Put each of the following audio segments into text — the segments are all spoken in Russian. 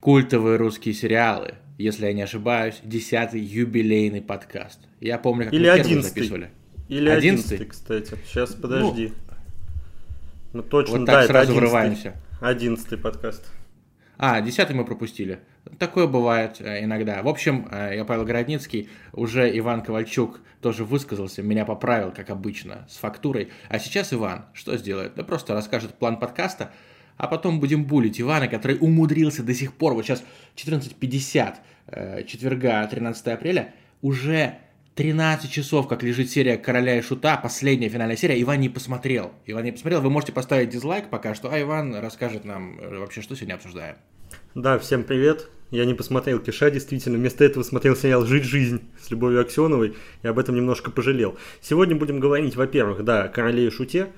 Культовые русские сериалы, если я не ошибаюсь, десятый юбилейный подкаст. Я помню, как Или мы первый записывали. Или Одиннадцатый? кстати. Сейчас, подожди. Ну, точно, Вот да, так это сразу одиннадцатый. врываемся. Одиннадцатый подкаст. А, десятый мы пропустили. Такое бывает э, иногда. В общем, э, я Павел Городницкий, уже Иван Ковальчук тоже высказался, меня поправил, как обычно, с фактурой. А сейчас Иван что сделает? Да просто расскажет план подкаста, а потом будем булить Ивана, который умудрился до сих пор, вот сейчас 14.50 э, четверга, 13 апреля, уже 13 часов, как лежит серия «Короля и Шута», последняя финальная серия, Иван не посмотрел. Иван не посмотрел, вы можете поставить дизлайк пока что, а Иван расскажет нам э, вообще, что сегодня обсуждаем. Да, всем привет. Я не посмотрел Киша, действительно. Вместо этого смотрел сериал «Жить жизнь» с Любовью Аксеновой и об этом немножко пожалел. Сегодня будем говорить, во-первых, да, о «Короле и Шуте».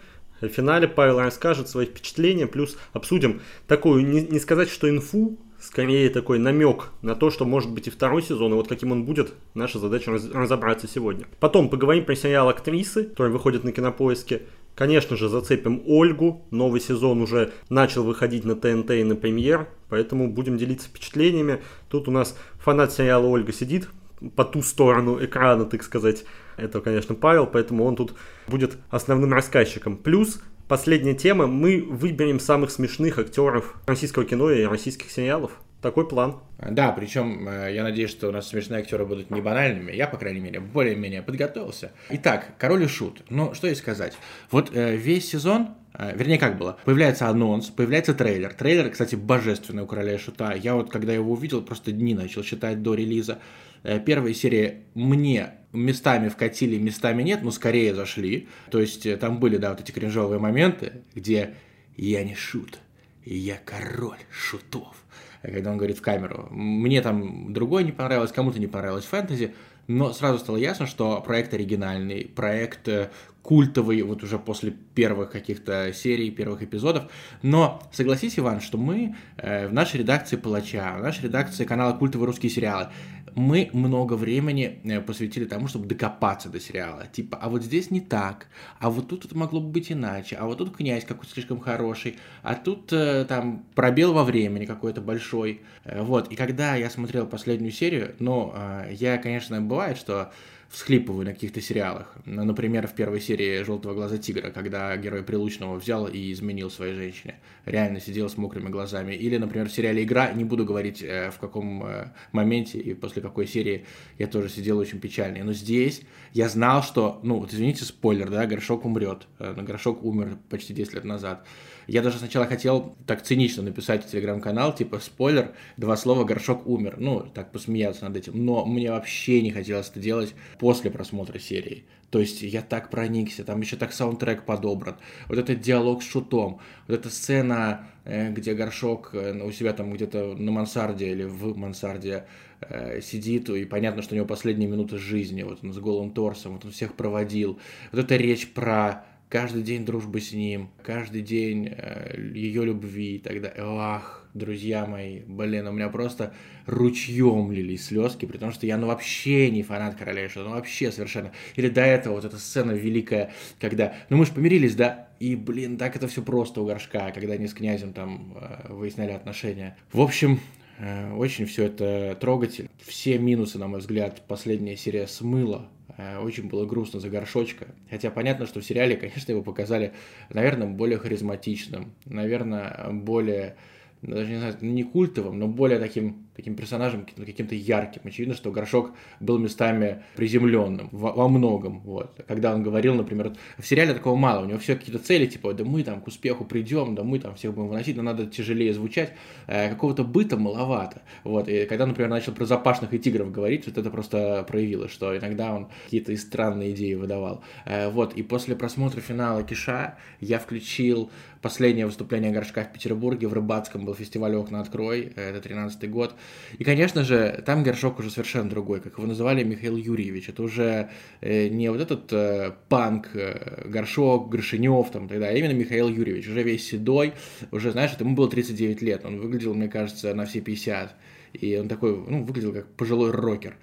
В финале Павел расскажет свои впечатления, плюс обсудим такую, не, не сказать, что инфу, скорее такой намек на то, что может быть и второй сезон, и вот каким он будет, наша задача раз- разобраться сегодня. Потом поговорим про сериал «Актрисы», который выходит на кинопоиске. Конечно же, зацепим Ольгу. Новый сезон уже начал выходить на ТНТ и на премьер, поэтому будем делиться впечатлениями. Тут у нас фанат сериала Ольга сидит по ту сторону экрана, так сказать. Это, конечно, Павел, поэтому он тут будет основным рассказчиком. Плюс Последняя тема. Мы выберем самых смешных актеров российского кино и российских сериалов. Такой план. Да, причем э, я надеюсь, что у нас смешные актеры будут не банальными. Я, по крайней мере, более-менее подготовился. Итак, король и шут. Ну, что и сказать. Вот э, весь сезон, э, вернее, как было, появляется анонс, появляется трейлер. Трейлер, кстати, божественный у короля шута. Я вот, когда его увидел, просто дни начал считать до релиза. Э, Первая серия мне местами вкатили, местами нет, но скорее зашли. То есть э, там были, да, вот эти кринжовые моменты, где я не шут, я король шутов когда он говорит в камеру. Мне там другое не понравилось, кому-то не понравилось фэнтези, но сразу стало ясно, что проект оригинальный, проект э, культовый, вот уже после первых каких-то серий, первых эпизодов. Но согласись, Иван, что мы э, в нашей редакции Палача, в нашей редакции канала Культовые русские сериалы, мы много времени э, посвятили тому, чтобы докопаться до сериала. Типа, а вот здесь не так, а вот тут это могло бы быть иначе, а вот тут князь какой-то слишком хороший, а тут э, там пробел во времени какой-то большой. Э, Вот, и когда я смотрел последнюю серию, ну, э, я, конечно, бывает, что всхлипываю на каких-то сериалах. Ну, Например, в первой серии «Желтого глаза тигра», когда герой Прилучного взял и изменил своей женщине. Реально сидел с мокрыми глазами. Или, например, в сериале «Игра», не буду говорить, э, в каком э, моменте и после какой серии я тоже сидел очень печальный. Но здесь я знал, что, ну, вот извините, спойлер, да, Горшок умрет. Э, Горшок умер почти 10 лет назад. Я даже сначала хотел так цинично написать в телеграм-канал, типа, спойлер, два слова, Горшок умер. Ну, так посмеяться над этим. Но мне вообще не хотелось это делать после просмотра серии. То есть я так проникся, там еще так саундтрек подобран. Вот этот диалог с шутом, вот эта сцена, э, где Горшок э, у себя там где-то на мансарде или в мансарде э, сидит, и понятно, что у него последние минуты жизни, вот он с голым торсом, вот он всех проводил. Вот эта речь про каждый день дружбы с ним, каждый день э, ее любви и так далее. Ах, друзья мои, блин, у меня просто ручьем лились слезки, при том, что я ну вообще не фанат Короля и Шута, ну вообще совершенно. Или до этого вот эта сцена великая, когда, ну мы же помирились, да, и, блин, так это все просто у Горшка, когда они с князем там э, выясняли отношения. В общем, э, очень все это трогательно. Все минусы, на мой взгляд, последняя серия смыла. Э, Очень было грустно за горшочка. Хотя понятно, что в сериале, конечно, его показали, наверное, более харизматичным, наверное, более даже не знаю, не культовым, но более таким, таким персонажем, каким- каким-то ярким. Очевидно, что Горшок был местами приземленным во, во многом. Вот. Когда он говорил, например, в сериале такого мало, у него все какие-то цели, типа, да мы там к успеху придем, да мы там всех будем выносить, но надо тяжелее звучать. Э, какого-то быта маловато. Вот. И когда, например, начал про запашных и тигров говорить, вот это просто проявилось, что иногда он какие-то странные идеи выдавал. Э, вот. И после просмотра финала Киша я включил последнее выступление Горшка в Петербурге, в Рыбацком был фестиваль «Окна открой», э, это 13 год. И, конечно же, там Горшок уже совершенно другой, как его называли Михаил Юрьевич. Это уже э, не вот этот э, панк э, Горшок, Горшинев там, тогда, а именно Михаил Юрьевич, уже весь седой, уже, знаешь, ему было 39 лет, он выглядел, мне кажется, на все 50. И он такой, ну, выглядел как пожилой рокер.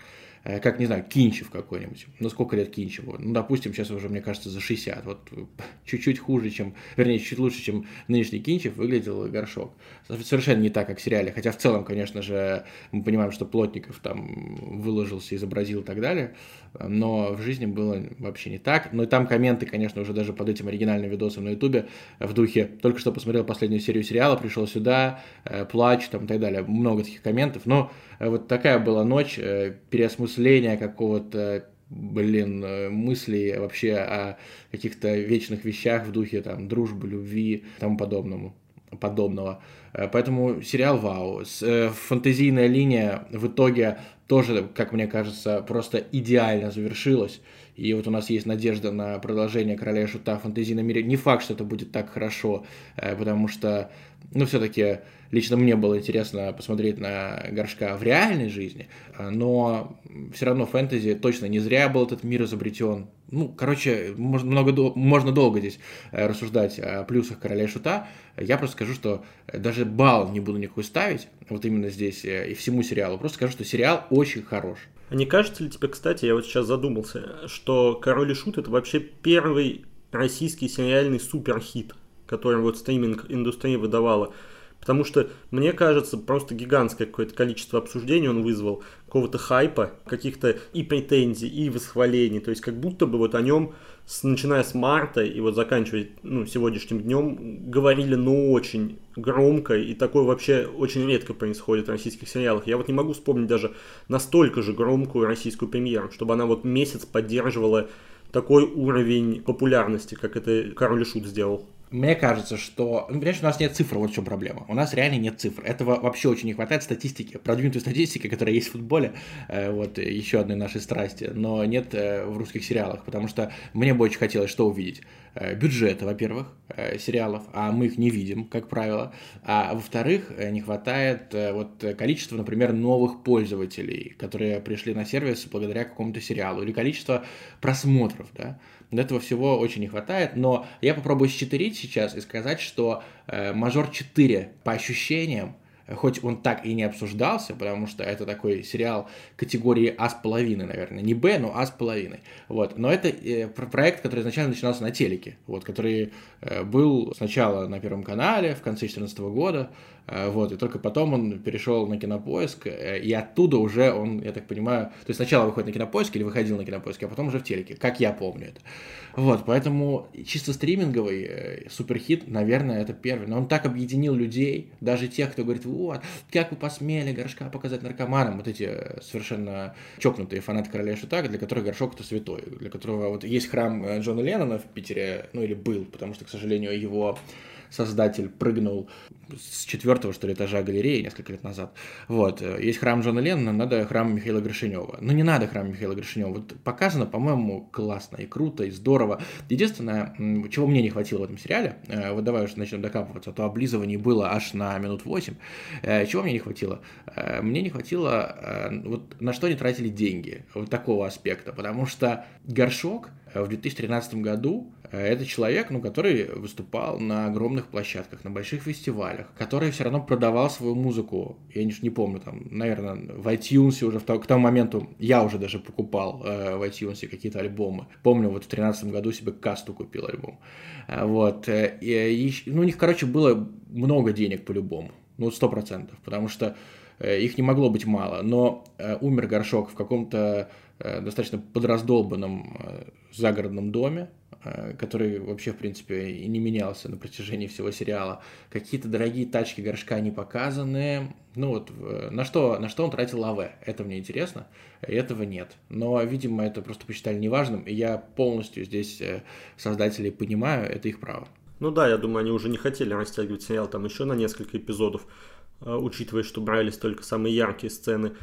Э, как, не знаю, Кинчев какой-нибудь. Ну, сколько лет Кинчеву? Ну, допустим, сейчас уже, мне кажется, за 60. Вот чуть-чуть хуже, чем, вернее, чуть лучше, чем нынешний Кинчев выглядел Горшок. Совершенно не так, как в сериале. Хотя в целом, конечно же, мы понимаем, что Плотников там выложился, изобразил и так далее. Но в жизни было вообще не так. Но и там комменты, конечно, уже даже под этим оригинальным видосом на Ютубе в духе «Только что посмотрел последнюю серию сериала, пришел сюда, э, плачу» там и так далее. Много таких комментов. Но э, вот такая была ночь э, переосмысления какого-то блин, мыслей вообще о каких-то вечных вещах в духе там дружбы, любви и тому подобному подобного. Поэтому сериал вау. Фантазийная линия в итоге тоже, как мне кажется, просто идеально завершилась. И вот у нас есть надежда на продолжение «Короля Шута» в фэнтезийном мире. Не факт, что это будет так хорошо, потому что, ну, все-таки Лично мне было интересно посмотреть на Горшка в реальной жизни, но все равно фэнтези точно не зря был этот мир изобретен. Ну, короче, можно, много, можно долго здесь э, рассуждать о плюсах Короля Шута. Я просто скажу, что даже балл не буду никакой ставить, вот именно здесь э, и всему сериалу. Просто скажу, что сериал очень хорош. А не кажется ли тебе, кстати, я вот сейчас задумался, что «Король и Шут» — это вообще первый российский сериальный суперхит, который вот стриминг-индустрия выдавала? Потому что, мне кажется, просто гигантское какое-то количество обсуждений он вызвал, какого-то хайпа, каких-то и претензий, и восхвалений. То есть как будто бы вот о нем, с, начиная с марта и вот заканчивая ну, сегодняшним днем, говорили ну очень громко, и такое вообще очень редко происходит в российских сериалах. Я вот не могу вспомнить даже настолько же громкую российскую премьеру, чтобы она вот месяц поддерживала такой уровень популярности, как это Король Шут сделал. Мне кажется, что, ну, понимаешь, у нас нет цифр, вот в чем проблема. У нас реально нет цифр. Этого вообще очень не хватает статистики, продвинутой статистики, которая есть в футболе, э, вот еще одной нашей страсти, но нет э, в русских сериалах, потому что мне бы очень хотелось что увидеть? Э, бюджета, во-первых, сериалов, а мы их не видим, как правило, а во-вторых, не хватает вот количества, например, новых пользователей, которые пришли на сервис благодаря какому-то сериалу, или количество просмотров, да, этого всего очень не хватает, но я попробую счетырить сейчас и сказать, что э, «Мажор 4» по ощущениям, хоть он так и не обсуждался, потому что это такой сериал категории А с половиной, наверное, не Б, но А с половиной, вот, но это э, проект, который изначально начинался на телеке, вот, который э, был сначала на Первом канале в конце 2014 года, э, вот, и только потом он перешел на Кинопоиск, и оттуда уже он, я так понимаю, то есть сначала выходит на Кинопоиск или выходил на Кинопоиск, а потом уже в телеке, как я помню это. Вот, поэтому чисто стриминговый суперхит, наверное, это первый, но он так объединил людей, даже тех, кто говорит, вот, как вы посмели Горшка показать наркоманам, вот эти э, совершенно чокнутые фанаты Короля Шута, для которых Горшок это святой, для которого вот есть храм э, Джона Леннона в Питере, ну или был, потому что, к сожалению, его создатель прыгнул с четвертого, что ли, этажа галереи несколько лет назад. Вот. Э, есть храм Джона Леннона, надо храм Михаила Гришинева. Но не надо храм Михаила Гришинева. Вот показано, по-моему, классно и круто, и здорово. Единственное, чего мне не хватило в этом сериале, э, вот давай уже начнем докапываться, а то облизываний было аж на минут 8. Э, чего мне не хватило? Мне не хватило, вот на что они тратили деньги, вот такого аспекта, потому что горшок в 2013 году это человек, ну, который выступал на огромных площадках, на больших фестивалях, который все равно продавал свою музыку. Я не, не помню, там, наверное, в iTunes уже в то, к тому моменту я уже даже покупал э, в iTunes какие-то альбомы. Помню, вот в 2013 году себе касту купил альбом. Э, вот. Э, и, и, ну, у них, короче, было много денег по-любому. Ну, сто процентов. Потому что э, их не могло быть мало. Но э, умер Горшок в каком-то э, достаточно подраздолбанном э, загородном доме, Э, который вообще, в принципе, и не менялся на протяжении всего сериала. Какие-то дорогие тачки горшка не показаны. Ну вот, на что, на что он тратил АВ? Это мне интересно, этого нет. Но, видимо, это просто посчитали неважным, и я полностью здесь э, создателей понимаю, это их право. Ну да, я думаю, они уже не хотели растягивать сериал там еще на несколько эпизодов, э, учитывая, что брались только самые яркие сцены.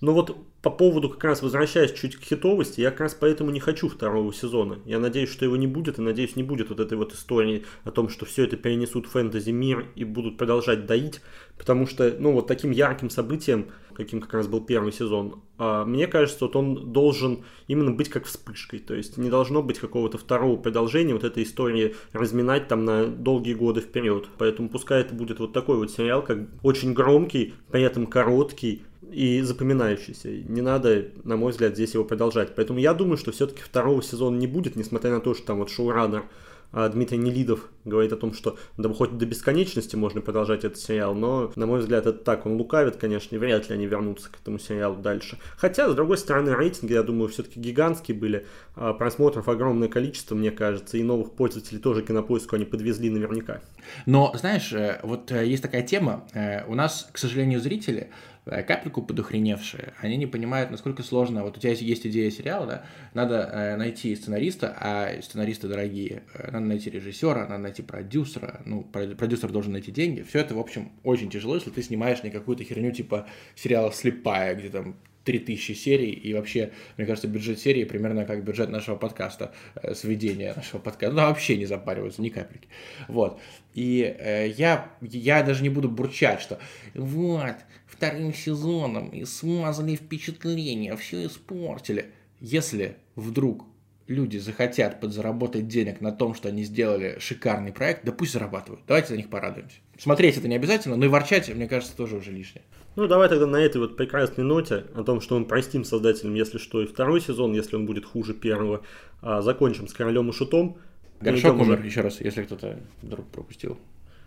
Но вот по поводу, как раз возвращаясь чуть к хитовости, я как раз поэтому не хочу второго сезона. Я надеюсь, что его не будет, и надеюсь, не будет вот этой вот истории о том, что все это перенесут в фэнтези-мир и будут продолжать доить, потому что, ну, вот таким ярким событием, каким как раз был первый сезон, а, мне кажется, вот он должен именно быть как вспышкой, то есть не должно быть какого-то второго продолжения вот этой истории разминать там на долгие годы вперед. Поэтому пускай это будет вот такой вот сериал, как очень громкий, при этом короткий, и запоминающийся. Не надо, на мой взгляд, здесь его продолжать. Поэтому я думаю, что все-таки второго сезона не будет, несмотря на то, что там вот шоураннер а Дмитрий Нелидов говорит о том, что да, хоть до бесконечности можно продолжать этот сериал, но, на мой взгляд, это так, он лукавит, конечно, и вряд ли они вернутся к этому сериалу дальше. Хотя, с другой стороны, рейтинги, я думаю, все-таки гигантские были, а просмотров огромное количество, мне кажется, и новых пользователей тоже кинопоиску они подвезли наверняка. Но, знаешь, э, вот э, есть такая тема, э, у нас, к сожалению, зрители капельку подохреневшие, они не понимают, насколько сложно, вот у тебя есть идея сериала, да, надо э, найти сценариста, а сценаристы дорогие, э, надо найти режиссера, надо найти продюсера, ну, продюсер должен найти деньги, все это, в общем, очень тяжело, если ты снимаешь не какую-то херню типа сериала «Слепая», где там 3000 серий, и вообще, мне кажется, бюджет серии примерно как бюджет нашего подкаста, э, сведения нашего подкаста, ну, вообще не запариваются ни капельки, вот, и э, я, я даже не буду бурчать, что вот, вторым сезоном и смазали впечатление, все испортили. Если вдруг люди захотят подзаработать денег на том, что они сделали шикарный проект, да пусть зарабатывают. Давайте за них порадуемся. Смотреть это не обязательно, но и ворчать, мне кажется, тоже уже лишнее. Ну, давай тогда на этой вот прекрасной ноте о том, что мы простим создателям, если что, и второй сезон, если он будет хуже первого, а закончим с Королем и Шутом. Горшок умер, уже... еще раз, если кто-то вдруг пропустил.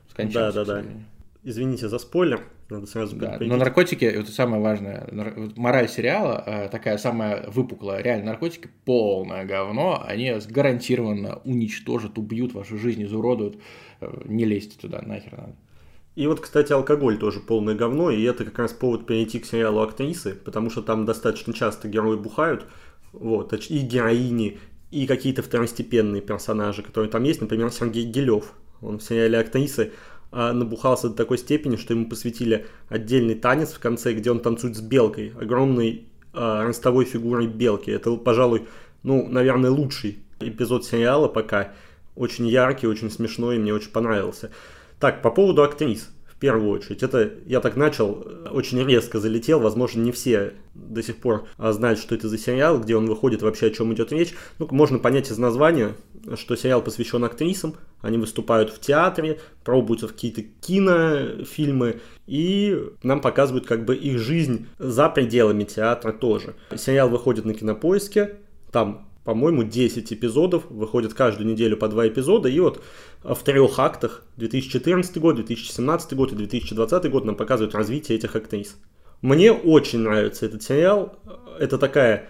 Скончался, да, да, да. Извините за спойлер, надо сразу да, Но наркотики, это самое важное, мораль сериала э, такая самая выпуклая. Реально, наркотики полное говно, они гарантированно уничтожат, убьют вашу жизнь, изуродуют. Э, не лезьте туда, нахер надо. И вот, кстати, алкоголь тоже полное говно, и это как раз повод перейти к сериалу «Актрисы», потому что там достаточно часто герои бухают, вот, и героини, и какие-то второстепенные персонажи, которые там есть, например, Сергей Гелев, он в сериале «Актрисы» а, набухался до такой степени, что ему посвятили отдельный танец в конце, где он танцует с белкой, огромной э, ростовой фигурой белки. Это, пожалуй, ну, наверное, лучший эпизод сериала пока. Очень яркий, очень смешной, и мне очень понравился. Так, по поводу актрис первую очередь. Это я так начал, очень резко залетел, возможно, не все до сих пор а, знают, что это за сериал, где он выходит, вообще о чем идет речь. Ну, можно понять из названия, что сериал посвящен актрисам, они выступают в театре, пробуются в какие-то кинофильмы, и нам показывают как бы их жизнь за пределами театра тоже. Сериал выходит на кинопоиске, там по-моему, 10 эпизодов, выходит каждую неделю по 2 эпизода, и вот в трех актах 2014 год, 2017 год и 2020 год нам показывают развитие этих актрис. Мне очень нравится этот сериал, это такая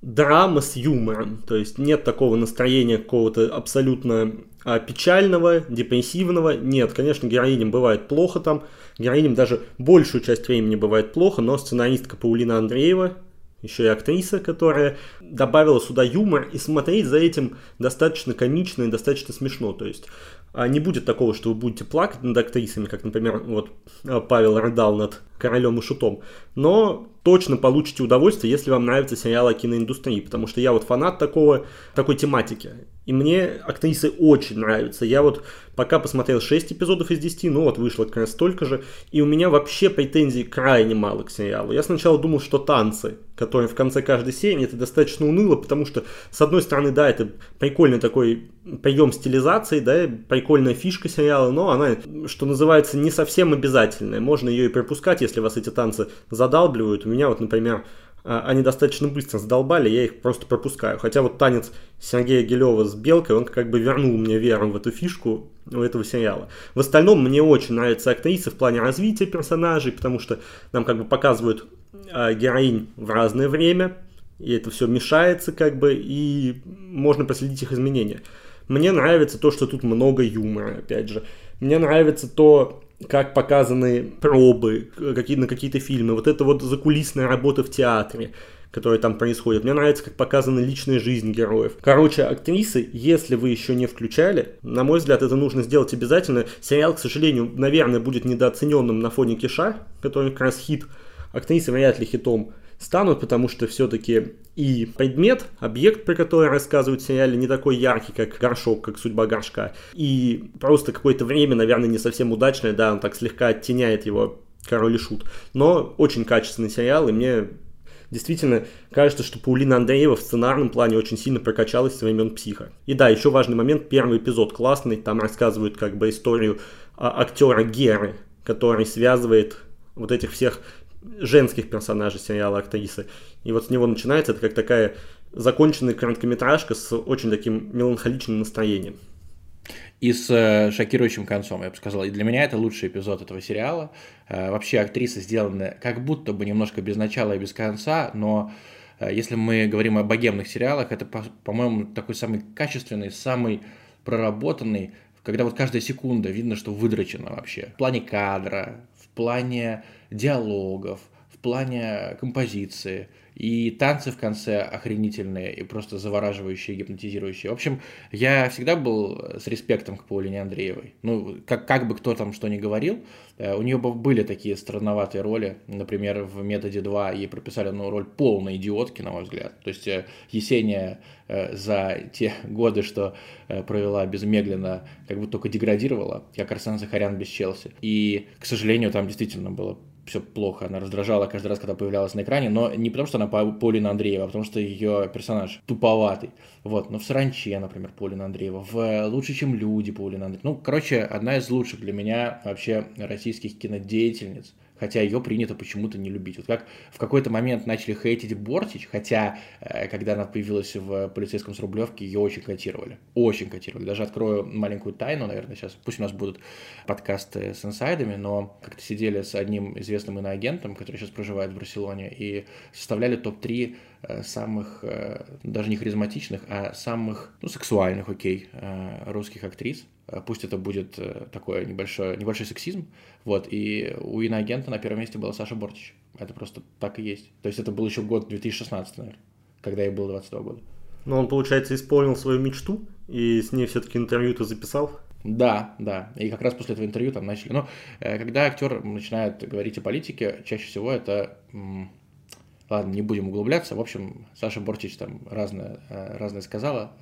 драма с юмором, то есть нет такого настроения какого-то абсолютно а, печального, депрессивного, нет, конечно, героиням бывает плохо там, героиням даже большую часть времени бывает плохо, но сценаристка Паулина Андреева, еще и актриса, которая добавила сюда юмор, и смотреть за этим достаточно комично и достаточно смешно. То есть а, не будет такого, что вы будете плакать над актрисами, как, например, вот а, Павел рыдал над королем и шутом, но точно получите удовольствие, если вам нравится сериал о киноиндустрии, потому что я вот фанат такого, такой тематики. И мне актрисы очень нравятся. Я вот пока посмотрел 6 эпизодов из 10, ну вот вышло как раз столько же, и у меня вообще претензий крайне мало к сериалу. Я сначала думал, что танцы, которые в конце каждой серии, это достаточно уныло, потому что, с одной стороны, да, это прикольный такой прием стилизации, да, прикольная фишка сериала, но она, что называется, не совсем обязательная. Можно ее и пропускать, если вас эти танцы задалбливают. У меня вот, например, а, они достаточно быстро задолбали, я их просто пропускаю. Хотя вот танец Сергея Гелева с Белкой, он как бы вернул мне веру в эту фишку у этого сериала. В остальном мне очень нравятся актрисы в плане развития персонажей, потому что нам как бы показывают э, героинь в разное время, и это все мешается как бы, и можно проследить их изменения. Мне нравится то, что тут много юмора, опять же. Мне нравится то, как показаны пробы какие, на какие-то фильмы, вот это вот закулисная работа в театре, которая там происходит. Мне нравится, как показана личная жизнь героев. Короче, актрисы, если вы еще не включали, на мой взгляд, это нужно сделать обязательно. Сериал, к сожалению, наверное, будет недооцененным на фоне Киша, который как раз хит. Актрисы вряд ли хитом станут, потому что все-таки и предмет, объект, про который рассказывают в сериале, не такой яркий, как горшок, как судьба горшка. И просто какое-то время, наверное, не совсем удачное, да, он так слегка оттеняет его король и шут. Но очень качественный сериал, и мне действительно кажется, что Паулина Андреева в сценарном плане очень сильно прокачалась со времен психа. И да, еще важный момент, первый эпизод классный, там рассказывают как бы историю а, актера Геры, который связывает вот этих всех женских персонажей сериала актрисы. И вот с него начинается это как такая законченная короткометражка с очень таким меланхоличным настроением. И с э, шокирующим концом, я бы сказал. И для меня это лучший эпизод этого сериала. Э, вообще актрисы сделаны как будто бы немножко без начала и без конца, но э, если мы говорим о богемных сериалах, это, по-моему, такой самый качественный, самый проработанный, когда вот каждая секунда видно, что выдрочено вообще. В плане кадра, плане диалогов, в плане композиции. И танцы в конце охренительные и просто завораживающие, гипнотизирующие. В общем, я всегда был с респектом к Паулине Андреевой. Ну, как, как бы кто там что ни говорил, э, у нее были такие странноватые роли. Например, в «Методе 2» ей прописали ну, роль полной идиотки, на мой взгляд. То есть э, Есения э, за те годы, что провела без Меглина, как будто только деградировала, как Арсен Захарян без Челси. И, к сожалению, там действительно было все плохо. Она раздражала каждый раз, когда появлялась на экране, но не потому, что она Полина Андреева, а потому что ее персонаж туповатый. Вот, но в «Саранче», например, Полина Андреева, в «Лучше, чем люди» Полина Андреева. Ну, короче, одна из лучших для меня вообще российских кинодеятельниц – хотя ее принято почему-то не любить. Вот как в какой-то момент начали хейтить Бортич, хотя э, когда она появилась в полицейском с Рублевки, ее очень котировали. Очень котировали. Даже открою маленькую тайну, наверное, сейчас. Пусть у нас будут подкасты с инсайдами, но как-то сидели с одним известным иноагентом, который сейчас проживает в Барселоне, и составляли топ-3 э, самых, э, даже не харизматичных, а самых, ну, сексуальных, окей, русских актрис. Пусть это будет такой небольшой, небольшой сексизм, вот, и у иноагента на первом месте была Саша Бортич. Это просто так и есть. То есть это был еще год 2016, наверное, когда ей было 22 года. Но он, получается, исполнил свою мечту, и с ней все-таки интервью ты записал? Да, да. И как раз после этого интервью там начали. Но э, когда актер начинает говорить о политике, чаще всего это Ладно, не будем углубляться. В общем, Саша Борчич там разное, э, разное сказала,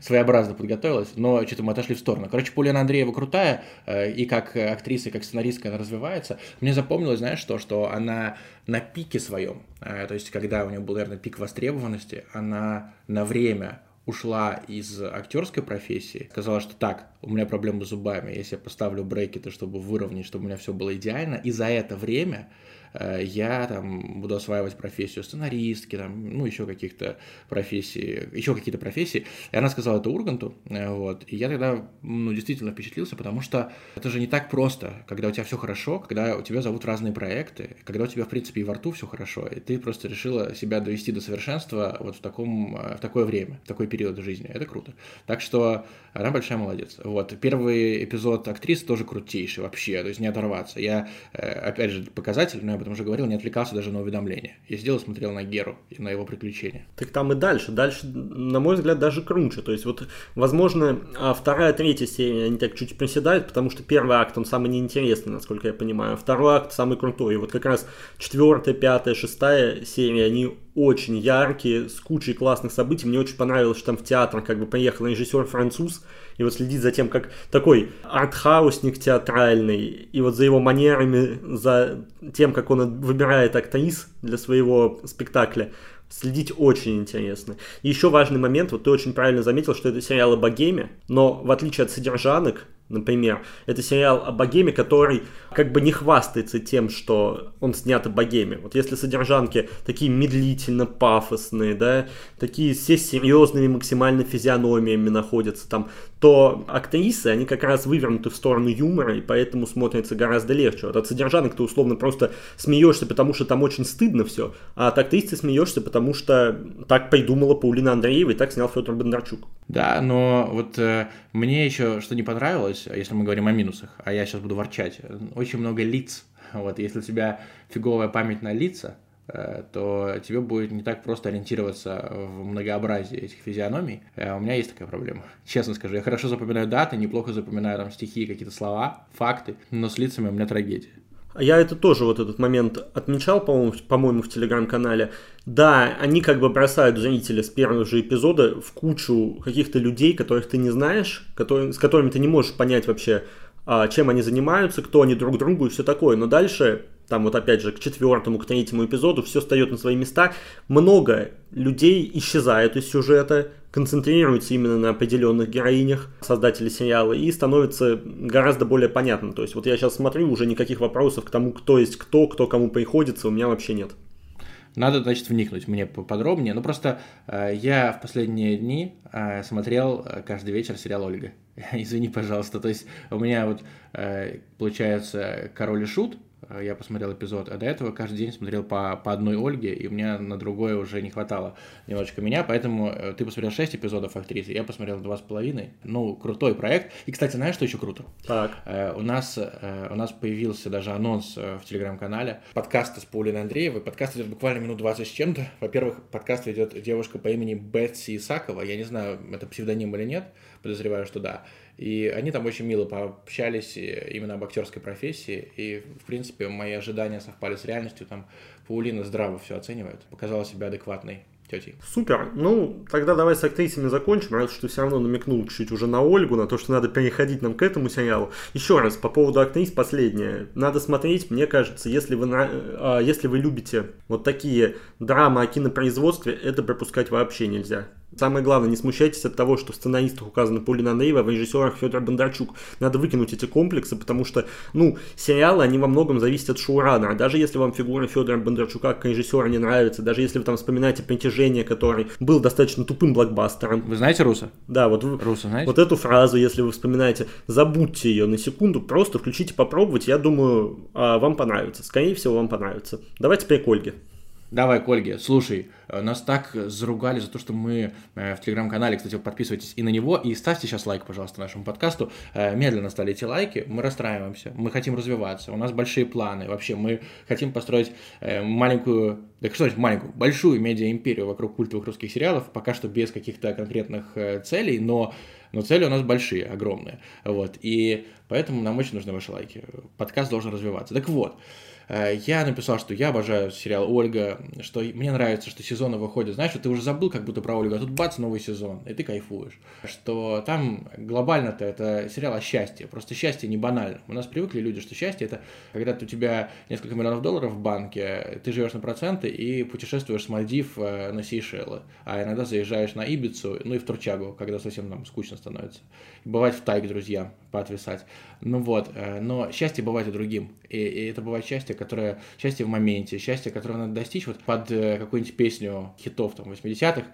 своеобразно подготовилась, но что-то мы отошли в сторону. Короче, Полина Андреева крутая, э, и как актриса, и как сценаристка она развивается. Мне запомнилось, знаешь, что, что она на пике своем, э, то есть когда у нее был, наверное, пик востребованности, она на время ушла из актерской профессии, сказала, что так, у меня проблемы с зубами, если я поставлю брекеты, чтобы выровнять, чтобы у меня все было идеально, и за это время я там буду осваивать профессию сценаристки, там, ну, еще каких-то профессий, еще какие-то профессии. И она сказала это Урганту, э, вот, и я тогда, ну, действительно впечатлился, потому что это же не так просто, когда у тебя все хорошо, когда у тебя зовут разные проекты, когда у тебя, в принципе, и во рту все хорошо, и ты просто решила себя довести до совершенства вот в таком, э, в такое время, в такой период жизни. Это круто. Так что она большая молодец. Вот, первый эпизод актрисы тоже крутейший вообще, то есть не оторваться. Я, опять же, показатель, но я этом уже говорил, не отвлекался даже на уведомления. Я сидел и смотрел на Геру и на его приключения. Так там и дальше. Дальше, на мой взгляд, даже круче. То есть вот, возможно, а вторая, третья серия, они так чуть приседают, потому что первый акт, он самый неинтересный, насколько я понимаю. Второй акт самый крутой. И вот как раз четвертая, пятая, шестая серия, они очень яркие, с кучей классных событий. Мне очень понравилось, что там в театр как бы приехал режиссер француз, и вот следить за тем, как такой артхаусник театральный, и вот за его манерами, за тем, как он выбирает актрис для своего спектакля, следить очень интересно. И еще важный момент, вот ты очень правильно заметил, что это сериал о богеме, но в отличие от содержанок, например. Это сериал о богеме, который как бы не хвастается тем, что он снят о богеме. Вот если содержанки такие медлительно пафосные, да, такие все серьезными максимально физиономиями находятся там, то актрисы, они как раз вывернуты в сторону юмора, и поэтому смотрится гораздо легче. Вот от содержанок ты условно просто смеешься, потому что там очень стыдно все, а от актрисы смеешься, потому что так придумала Паулина Андреева и так снял Федор Бондарчук. Да, но вот э, мне еще что не понравилось, если мы говорим о минусах, а я сейчас буду ворчать, очень много лиц. Вот, если у тебя фиговая память на лица, то тебе будет не так просто ориентироваться в многообразии этих физиономий. Э, у меня есть такая проблема. Честно скажу, я хорошо запоминаю даты, неплохо запоминаю там стихи, какие-то слова, факты, но с лицами у меня трагедия. Я это тоже вот этот момент отмечал, по-моему, по-моему, в телеграм-канале. Да, они как бы бросают зрителя с первого же эпизода в кучу каких-то людей, которых ты не знаешь, которые, с которыми ты не можешь понять вообще, а, чем они занимаются, кто они друг другу и все такое. Но дальше, там вот опять же, к четвертому, к третьему эпизоду все встает на свои места. Много людей исчезает из сюжета, концентрируется именно на определенных героинях создатели сериала и становится гораздо более понятно. То есть вот я сейчас смотрю, уже никаких вопросов к тому, кто есть кто, кто кому приходится, у меня вообще нет. Надо, значит, вникнуть мне подробнее. Ну, просто э, я в последние дни э, смотрел э, каждый вечер сериал «Ольга». Извини, пожалуйста. То есть у меня вот, э, получается, «Король и Шут», я посмотрел эпизод, а до этого каждый день смотрел по, по одной Ольге, и у меня на другое уже не хватало немножечко меня, поэтому э, ты посмотрел 6 эпизодов актрисы, я посмотрел два с половиной. Ну, крутой проект. И, кстати, знаешь, что еще круто? Так. Э, у, нас, у нас появился даже анонс в телеграм-канале подкаста с Паулиной Андреевой. Подкаст идет буквально минут 20 с чем-то. Во-первых, подкаст ведет девушка по имени Бетси Исакова. Я не знаю, это псевдоним или нет, подозреваю, что да. И они там очень мило пообщались именно об актерской профессии. И, в принципе, мои ожидания совпали с реальностью. Там Паулина здраво все оценивает. Показала себя адекватной тетей. Супер. Ну, тогда давай с актрисами закончим, раз что все равно намекнул чуть уже на Ольгу, на то, что надо переходить нам к этому сериалу. Еще раз, по поводу актрис, последнее. Надо смотреть, мне кажется, если вы, на, а, если вы любите вот такие драмы о кинопроизводстве, это пропускать вообще нельзя. Самое главное, не смущайтесь от того, что в сценаристах указана Полина Нейва, в режиссерах Федор Бондарчук. Надо выкинуть эти комплексы, потому что, ну, сериалы, они во многом зависят от шоураннера. Даже если вам фигура Федора Бондарчука как режиссера не нравится, даже если вы там вспоминаете «Притяжение», который был достаточно тупым блокбастером. Вы знаете Руса? Да, вот, Руса, знаете? вот эту фразу, если вы вспоминаете, забудьте ее на секунду, просто включите попробовать, я думаю, а, вам понравится. Скорее всего, вам понравится. Давайте теперь к Ольге. Давай, Кольги, слушай, э, нас так заругали за то, что мы э, в телеграм-канале, кстати, подписывайтесь и на него, и ставьте сейчас лайк, пожалуйста, нашему подкасту. Э, медленно стали эти лайки, мы расстраиваемся, мы хотим развиваться, у нас большие планы, вообще мы хотим построить маленькую, да что значит маленькую, большую медиа-империю вокруг культовых русских сериалов, пока что без каких-то конкретных целей, но но цели у нас большие, огромные. Вот. И поэтому нам очень нужны ваши лайки. Подкаст должен развиваться. Так вот, я написал, что я обожаю сериал «Ольга», что мне нравится, что сезоны выходят. Знаешь, что ты уже забыл как будто про Ольгу, а тут бац, новый сезон, и ты кайфуешь. Что там глобально-то это сериал о счастье, просто счастье не банально. У нас привыкли люди, что счастье это когда у тебя несколько миллионов долларов в банке, ты живешь на проценты и путешествуешь с Мальдив э, на Сейшелы, а иногда заезжаешь на Ибицу, ну и в Турчагу, когда совсем нам скучно становится. Бывает в тайге друзьям поотвисать. Ну вот, э, но счастье бывает и другим. И, и это бывает счастье, которое, счастье в моменте, счастье, которое надо достичь вот под э, какую-нибудь песню хитов там 80-х,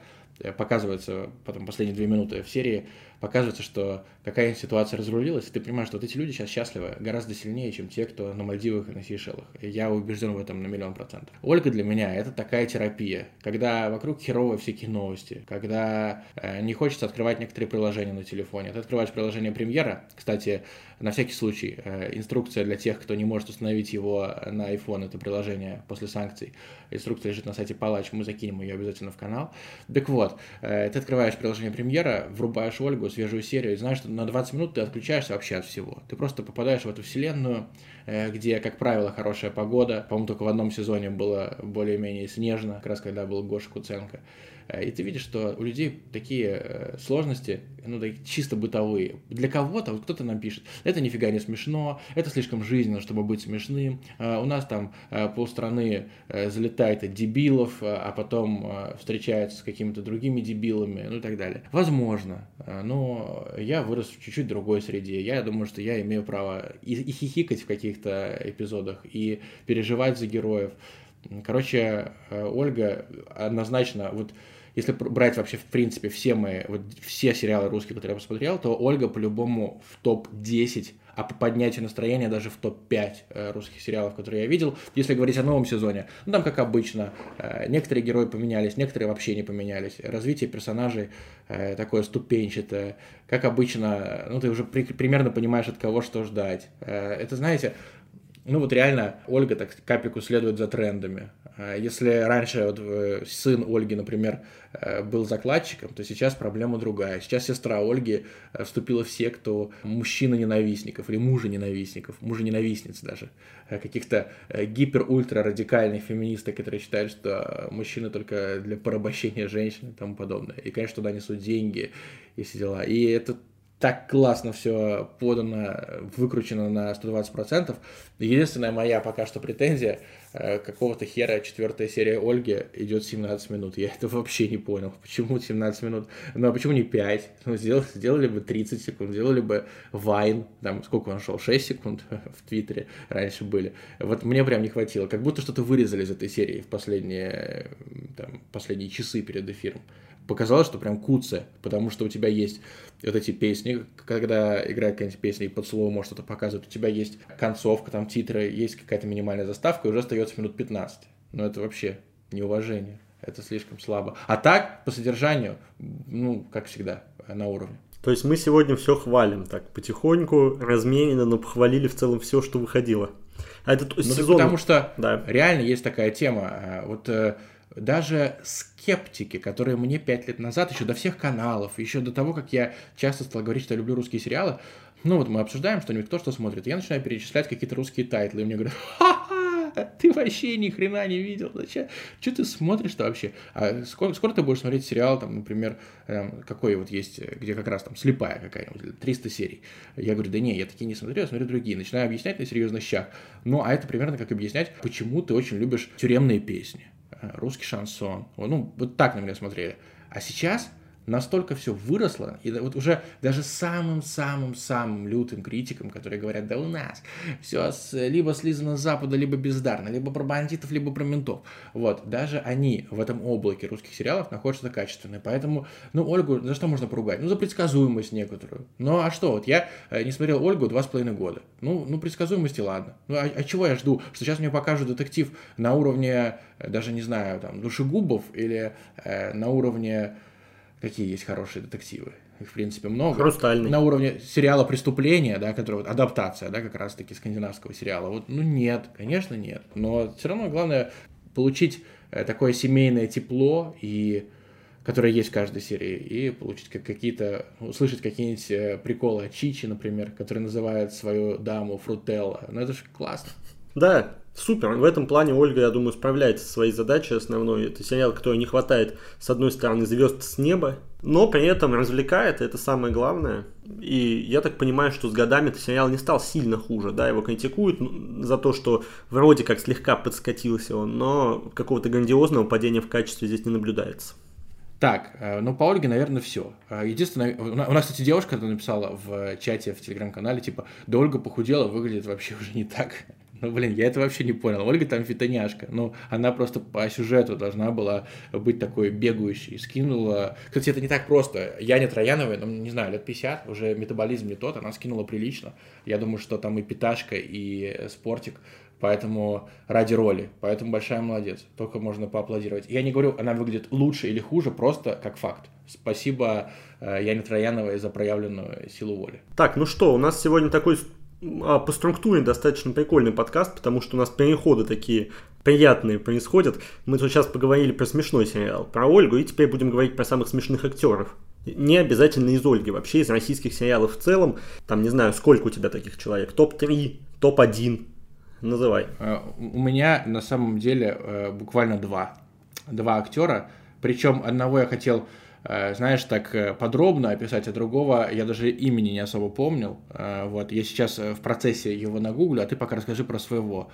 э, показывается потом последние две минуты в серии, показывается, что какая-нибудь ситуация разрулилась, и ты понимаешь, что вот эти люди сейчас счастливы гораздо сильнее, чем те, кто на Мальдивах и на Сейшелах. Я убежден в этом на миллион процентов. Ольга для меня это такая терапия, когда вокруг херовые всякие новости, когда э, не хочется открывать некоторые приложения на телефоне. Ты открываешь приложение премьера, кстати, на всякий случай, э, инструкция для тех, кто не может установить его на iPhone, это приложение после санкций. Инструкция лежит на сайте Палач, мы закинем ее обязательно в канал. Так вот, э, ты открываешь приложение премьера, врубаешь Ольгу, свежую серию, и знаешь, что на 20 минут ты отключаешься вообще от всего. Ты просто попадаешь в эту вселенную, э, где, как правило, хорошая погода. По-моему, только в одном сезоне было более-менее снежно, как раз когда был Гоша Куценко. Э, и ты видишь, что у людей такие э, сложности, ну, чисто бытовые. Для кого-то, вот кто-то нам пишет, это нифига не смешно, это слишком жизненно, чтобы быть смешным. Э, у нас там полстраны залетает от дебилов, а потом встречается с какими-то другими дебилами, ну и так далее. Возможно, но я вырос в чуть-чуть другой среде. Я думаю, что я имею право и, и хихикать в каких-то эпизодах, и переживать за героев. Короче, Ольга однозначно, вот если брать вообще, в принципе, все мои, вот все сериалы русские, которые я посмотрел, то Ольга по-любому в топ-10, а по поднятию настроения даже в топ-5 э, русских сериалов, которые я видел. Если говорить о новом сезоне, ну там, как обычно, э, некоторые герои поменялись, некоторые вообще не поменялись. Развитие персонажей э, такое ступенчатое. Как обычно, ну ты уже при, примерно понимаешь, от кого что ждать. Это, знаете, ну вот реально Ольга так капику следует за трендами. А если раньше вот, э, сын Ольги, например, э, был закладчиком, то сейчас проблема другая. Сейчас сестра Ольги э, вступила в секту мужчина-ненавистников или мужа-ненавистников, мужа-ненавистниц даже, каких-то гипер-ультра-радикальных феминисток, которые считают, что мужчины только для порабощения женщин и тому подобное. И, конечно, туда несут деньги и все дела. И это так классно все подано, выкручено на 120%. Единственная моя пока что претензия, э, какого-то хера четвертая серия Ольги идет 17 минут. Я это вообще не понял. Почему 17 минут? Ну, а почему не 5? Ну, сделали, сделали бы 30 секунд, сделали бы Вайн, там, сколько он шел, 6 секунд в Твиттере раньше были. Вот мне прям не хватило. Как будто что-то вырезали из этой серии в последние, там, последние часы перед эфиром показалось, что прям куце, потому что у тебя есть вот эти песни, когда играет какая-нибудь песня и под слово может что-то показывать, у тебя есть концовка, там титры, есть какая-то минимальная заставка, и уже остается минут 15. Но это вообще неуважение, это слишком слабо. А так, по содержанию, ну, как всегда, на уровне. То есть мы сегодня все хвалим так потихоньку, размеренно, но похвалили в целом все, что выходило. А этот ну, сезон... Потому что да. реально есть такая тема. А, вот э, даже скептики, которые мне пять лет назад, еще до всех каналов, еще до того, как я часто стал говорить, что я люблю русские сериалы, ну вот мы обсуждаем что-нибудь, кто что смотрит, я начинаю перечислять какие-то русские тайтлы, и мне говорят, ха-ха, ты вообще ни хрена не видел, зачем? Что ты смотришь-то вообще? А скоро, скоро ты будешь смотреть сериал, там, например, эм, какой вот есть, где как раз там слепая какая-нибудь, 300 серий. Я говорю, да не, я такие не смотрю, я смотрю другие. Начинаю объяснять на серьезных щах. Ну, а это примерно как объяснять, почему ты очень любишь тюремные песни русский шансон. Ну, вот так на меня смотрели. А сейчас настолько все выросло, и вот уже даже самым-самым-самым лютым критикам, которые говорят, да у нас все с, либо слизано с запада, либо бездарно, либо про бандитов, либо про ментов. Вот, даже они в этом облаке русских сериалов находятся качественные. Поэтому, ну, Ольгу за что можно поругать? Ну, за предсказуемость некоторую. Ну, а что, вот я э, не смотрел Ольгу два с половиной года. Ну, ну, предсказуемости ладно. Ну, а, а чего я жду? Что сейчас мне покажут детектив на уровне, э, даже не знаю, там, душегубов или э, на уровне Какие есть хорошие детективы? Их, в принципе, много. Хрустальный. На уровне сериала «Преступление», да, который вот адаптация, да, как раз-таки скандинавского сериала. Вот, ну, нет, конечно, нет. Но все равно главное получить э, такое семейное тепло и которое есть в каждой серии, и получить как какие-то, услышать какие-нибудь э, приколы от Чичи, например, который называет свою даму Фрутелла. Ну, это же классно. Да, Супер. В этом плане Ольга, я думаю, справляется со своей задачей основной. Это сериал, который не хватает, с одной стороны, звезд с неба, но при этом развлекает, это самое главное. И я так понимаю, что с годами этот сериал не стал сильно хуже. Да, его критикуют за то, что вроде как слегка подскатился он, но какого-то грандиозного падения в качестве здесь не наблюдается. Так, э, ну по Ольге, наверное, все. Э, единственное, у нас, кстати, девушка написала в чате в телеграм-канале, типа, да Ольга похудела, выглядит вообще уже не так. Ну, блин, я это вообще не понял. Ольга там фитоняшка. Ну, она просто по сюжету должна была быть такой бегающей. Скинула... Кстати, это не так просто. Яне Трояновой, ну, не знаю, лет 50, уже метаболизм не тот, она скинула прилично. Я думаю, что там и питашка, и спортик. Поэтому ради роли. Поэтому большая молодец. Только можно поаплодировать. Я не говорю, она выглядит лучше или хуже, просто как факт. Спасибо э, Яне Трояновой за проявленную силу воли. Так, ну что, у нас сегодня такой по структуре достаточно прикольный подкаст, потому что у нас переходы такие приятные происходят. Мы тут сейчас поговорили про смешной сериал, про Ольгу, и теперь будем говорить про самых смешных актеров. Не обязательно из Ольги, вообще из российских сериалов в целом. Там, не знаю, сколько у тебя таких человек? Топ-3, топ-1? Называй. Э, у меня на самом деле э, буквально два. Два актера. Причем одного я хотел знаешь, так э, подробно описать, а другого я даже имени не особо помнил. Э, вот, я сейчас в процессе его нагуглю, а ты пока расскажи про своего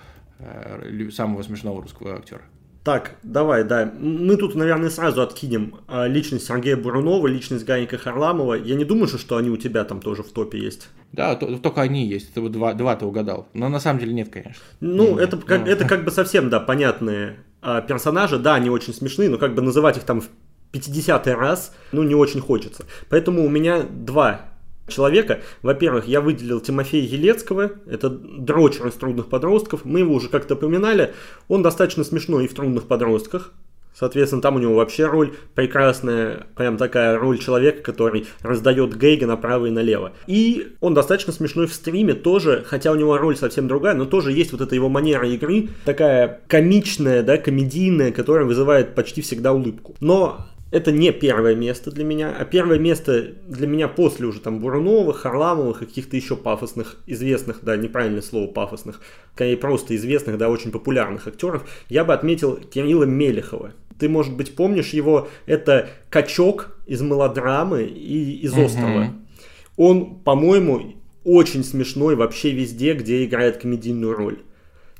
самого смешного русского актера. Так, давай, да. Мы тут, наверное, сразу откинем личность Сергея Бурунова, личность Ганика Харламова. Я не думаю, что они у тебя там тоже в топе есть. Да, только они есть. Ты два, два ты угадал. Но на самом деле нет, конечно. Ну, нет, это, нет. Как, это как бы совсем, да, понятные персонажи. Да, они очень смешные, но как бы называть их там 50 раз, ну, не очень хочется. Поэтому у меня два человека. Во-первых, я выделил Тимофея Елецкого, это дрочер из «Трудных подростков». Мы его уже как-то упоминали. Он достаточно смешной и в «Трудных подростках». Соответственно, там у него вообще роль прекрасная, прям такая роль человека, который раздает гейги направо и налево. И он достаточно смешной в стриме тоже, хотя у него роль совсем другая, но тоже есть вот эта его манера игры, такая комичная, да, комедийная, которая вызывает почти всегда улыбку. Но это не первое место для меня, а первое место для меня после уже там Бурунова, Харламовых и каких-то еще пафосных, известных, да, неправильное слово пафосных, скорее просто известных, да, очень популярных актеров, я бы отметил Кирилла Мелехова. Ты, может быть, помнишь его, это качок из мелодрамы и из острова. он, по-моему, очень смешной вообще везде, где играет комедийную роль.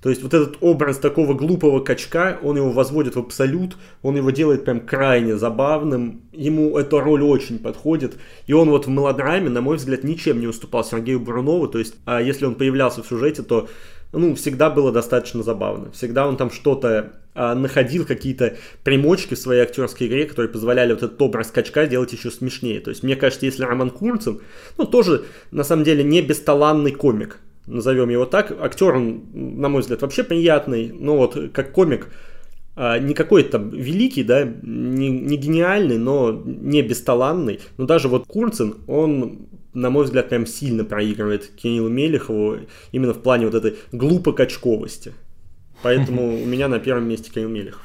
То есть вот этот образ такого глупого качка, он его возводит в абсолют, он его делает прям крайне забавным, ему эта роль очень подходит, и он вот в мелодраме, на мой взгляд, ничем не уступал Сергею Бурунову, то есть а если он появлялся в сюжете, то ну, всегда было достаточно забавно. Всегда он там что-то а, находил, какие-то примочки в своей актерской игре, которые позволяли вот этот образ качка делать еще смешнее. То есть, мне кажется, если Роман Курцин, ну, тоже, на самом деле, не бесталанный комик, назовем его так. Актер, он, на мой взгляд, вообще приятный, но вот как комик, а, не какой-то там великий, да, не, не гениальный, но не бесталанный. Но даже вот Курцин, он, на мой взгляд, прям сильно проигрывает Кириллу Мелехову именно в плане вот этой глупо-качковости. Поэтому у меня на первом месте Кирилл Мелехов.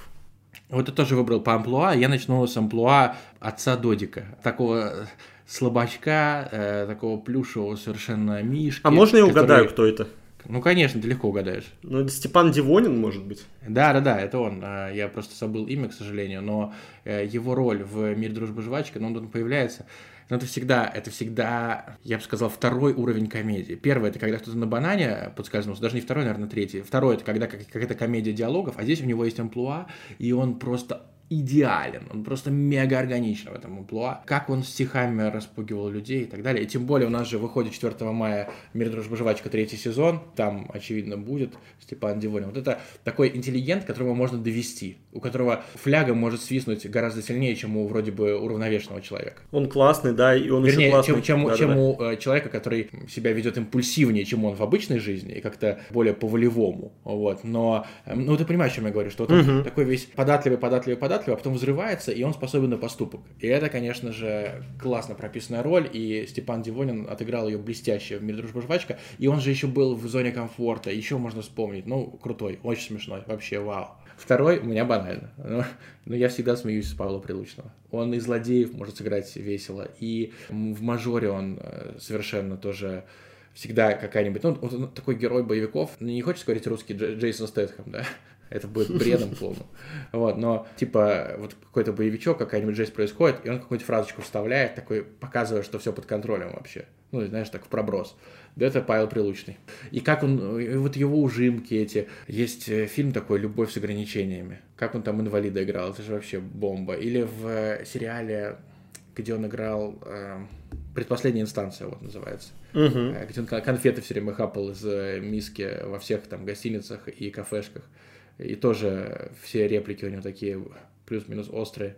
Вот ты тоже выбрал по амплуа. Я начну с амплуа отца Додика. Такого слабачка, э, такого плюшевого совершенно мишки. А можно я который... угадаю, кто это? Ну, конечно, ты легко угадаешь. Ну, это Степан Дивонин, может быть? Да, да, да, это он. А, я просто забыл имя, к сожалению, но э, его роль в «Мир, дружбы, жвачка», ну, он появляется. Но это всегда, это всегда, я бы сказал, второй уровень комедии. Первый это когда кто-то на банане подскользнулся, даже не второй, наверное, третий. Второй это когда какая-то комедия диалогов, а здесь у него есть амплуа, и он просто идеален, он просто мега органичен в этом амплуа. Как он стихами распугивал людей и так далее. И тем более у нас же выходит 4 мая «Мир, дружба, жвачка» третий сезон, там, очевидно, будет Степан Дивонин. Вот это такой интеллигент, которого можно довести, у которого фляга может свистнуть гораздо сильнее, чем у вроде бы уравновешенного человека. Он классный, да, и он Вернее, еще классный. чем, чем, да, чем да, у э, человека, который себя ведет импульсивнее, чем он в обычной жизни, и как-то более по-волевому. Вот. Но, э, ну, ты понимаешь, о чем я говорю, что вот угу. такой весь податливый, податливый, податливый, податливый, а потом взрывается, и он способен на поступок. И это, конечно же, классно прописанная роль, и Степан Дивонин отыграл ее блестяще в «Мир, дружба, жвачка», и он же еще был в зоне комфорта, еще можно вспомнить, ну, крутой, очень смешной, вообще вау. Второй у меня банально. Но, ну, но ну, я всегда смеюсь с Павла Прилучного. Он и злодеев может сыграть весело, и в мажоре он э, совершенно тоже всегда какая-нибудь, ну, он такой герой боевиков, не хочется говорить русский Джейсон Стэтхэм, да, это будет бредом полным. Вот, но типа вот какой-то боевичок, какая-нибудь жесть происходит, и он какую-нибудь фразочку вставляет, такой, показывая, что все под контролем вообще. Ну, знаешь, так в проброс. Да, это Павел Прилучный. И как он, вот его ужимки эти. Есть э, фильм такой «Любовь с ограничениями». Как он там инвалида играл, это же вообще бомба. Или в э, сериале, где он играл э, «Предпоследняя инстанция», вот называется. Угу. Где он конфеты все время хапал из миски во всех там гостиницах и кафешках. И тоже все реплики у него такие плюс-минус острые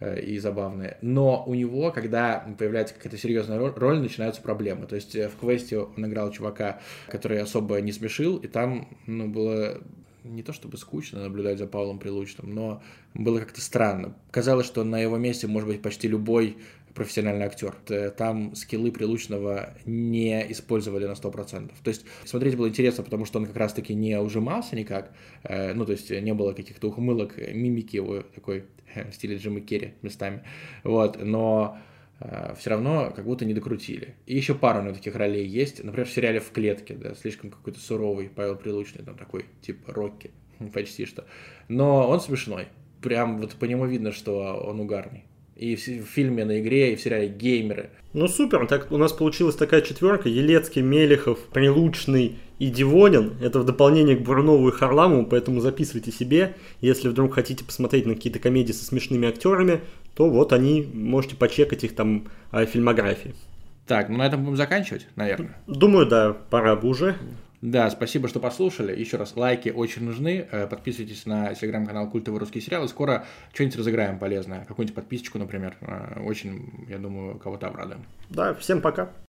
э, и забавные. Но у него, когда появляется какая-то серьезная роль, начинаются проблемы. То есть э, в квесте он играл чувака, который особо не смешил, и там ну, было не то чтобы скучно наблюдать за Павлом Прилучным, но было как-то странно. Казалось, что на его месте может быть почти любой профессиональный актер. Там скиллы Прилучного не использовали на 100%. То есть смотреть было интересно, потому что он как раз-таки не ужимался никак, э, ну, то есть не было каких-то ухмылок, мимики его такой в стиле Джима Керри местами, вот, но э, все равно как будто не докрутили. И еще пару ну, таких ролей есть. Например, в сериале «В клетке», да, слишком какой-то суровый Павел Прилучный, там такой, типа Рокки, почти что. Но он смешной. Прям вот по нему видно, что он угарный и в фильме на игре, и в сериале «Геймеры». Ну супер, так у нас получилась такая четверка. Елецкий, Мелехов, Прилучный и Дивонин. Это в дополнение к Бурнову и Харламову, поэтому записывайте себе. Если вдруг хотите посмотреть на какие-то комедии со смешными актерами, то вот они, можете почекать их там о фильмографии. Так, ну на этом будем заканчивать, наверное. Думаю, да, пора бы уже. Да, спасибо, что послушали. Еще раз, лайки очень нужны. Э, подписывайтесь на телеграм-канал Культовый русский сериал. И скоро что-нибудь разыграем полезное. Какую-нибудь подписочку, например. Э, очень, я думаю, кого-то обрадуем. Да, всем пока.